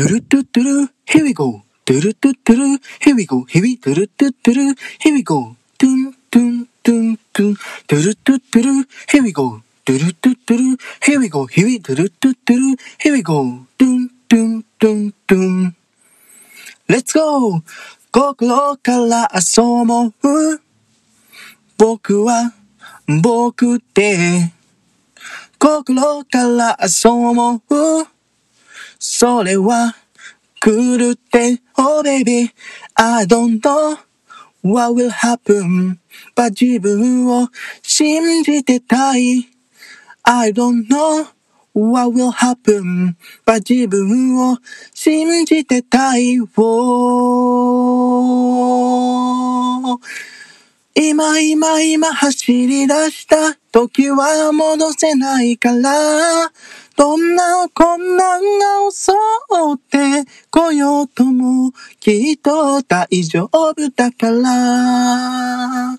ドゥルドゥドゥル、here we go. ドゥルドゥドゥル、here we go. here we ドゥルドゥドゥル、here we go. ドゥンドゥンドゥンドゥン、ドゥルドゥドゥル、here we go. ドゥルドゥドゥル、here we go. here we ドゥルドゥドゥル、here we go. ドゥンドゥンドゥンドゥン。Let's go! 心から遊ぼう。僕は僕で。心から遊ぼう。それは狂って、Oh baby, I don't know what will happen. But 自分を信じてたい。I don't know what will happen. But 自分を信じてたい。Oh 今今今走り出した時は戻せないからどんな困難が襲ってこようともきっと大丈夫だから。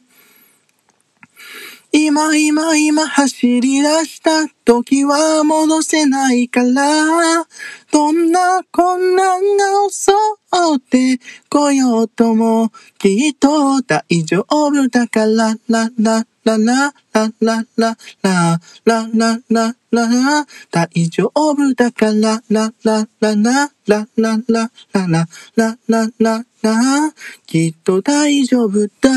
今今今走り出した時は戻せないから。どんな困難が襲ってこようともきっと大丈夫だ。からララララララララララララ大丈夫だからラララララララララララララきっと大丈夫だ